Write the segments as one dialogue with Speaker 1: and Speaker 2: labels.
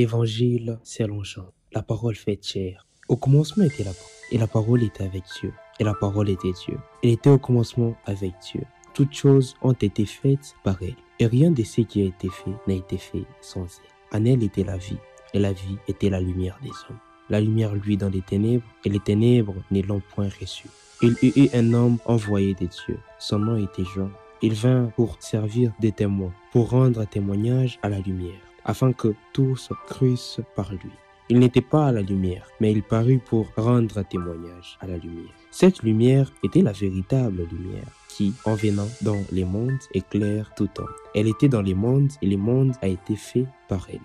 Speaker 1: Évangile selon Jean. La parole fait chair. Au commencement était la parole, et la parole était avec Dieu, et la parole était Dieu. Elle était au commencement avec Dieu. Toutes choses ont été faites par elle, et rien de ce qui a été fait n'a été fait sans elle. En elle était la vie, et la vie était la lumière des hommes. La lumière lui dans les ténèbres, et les ténèbres ne l'ont point reçue. Il y eut un homme envoyé de Dieu. Son nom était Jean. Il vint pour servir de témoin, pour rendre témoignage à la lumière afin que tous crussent par lui. Il n'était pas à la lumière, mais il parut pour rendre témoignage à la lumière. Cette lumière était la véritable lumière qui, en venant dans les mondes, éclaire tout homme. Elle était dans les mondes et le monde a été fait par elle.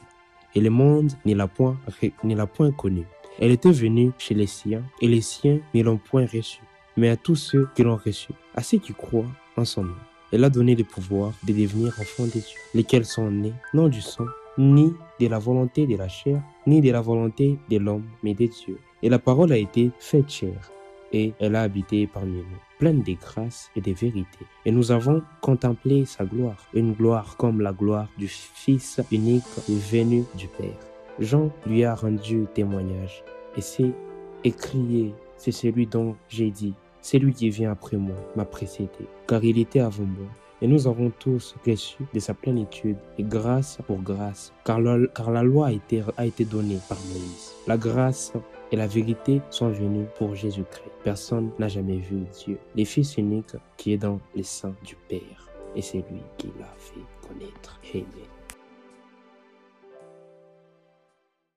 Speaker 1: Et le monde ne l'a point, ne l'a point connue. Elle était venue chez les siens et les siens ne l'ont point reçue. Mais à tous ceux qui l'ont reçue, à ceux qui croient en son nom, elle a donné le pouvoir de devenir enfants de Dieu, lesquels sont nés non du sang, ni de la volonté de la chair, ni de la volonté de l'homme, mais de Dieu. Et la parole a été faite chair, et elle a habité parmi nous, pleine de grâce et de vérité. Et nous avons contemplé sa gloire, une gloire comme la gloire du Fils unique venu du Père. Jean lui a rendu témoignage, et c'est écrié, c'est celui dont j'ai dit, celui qui vient après moi m'a précédé, car il était avant moi et nous avons tous reçu de sa plénitude et grâce pour grâce, car la, loi a été, a été donnée par Moïse. La grâce et la vérité sont venues pour Jésus-Christ. Personne n'a jamais vu Dieu, le Fils unique qui est dans les seins du Père. Et c'est lui qui l'a fait connaître. Amen.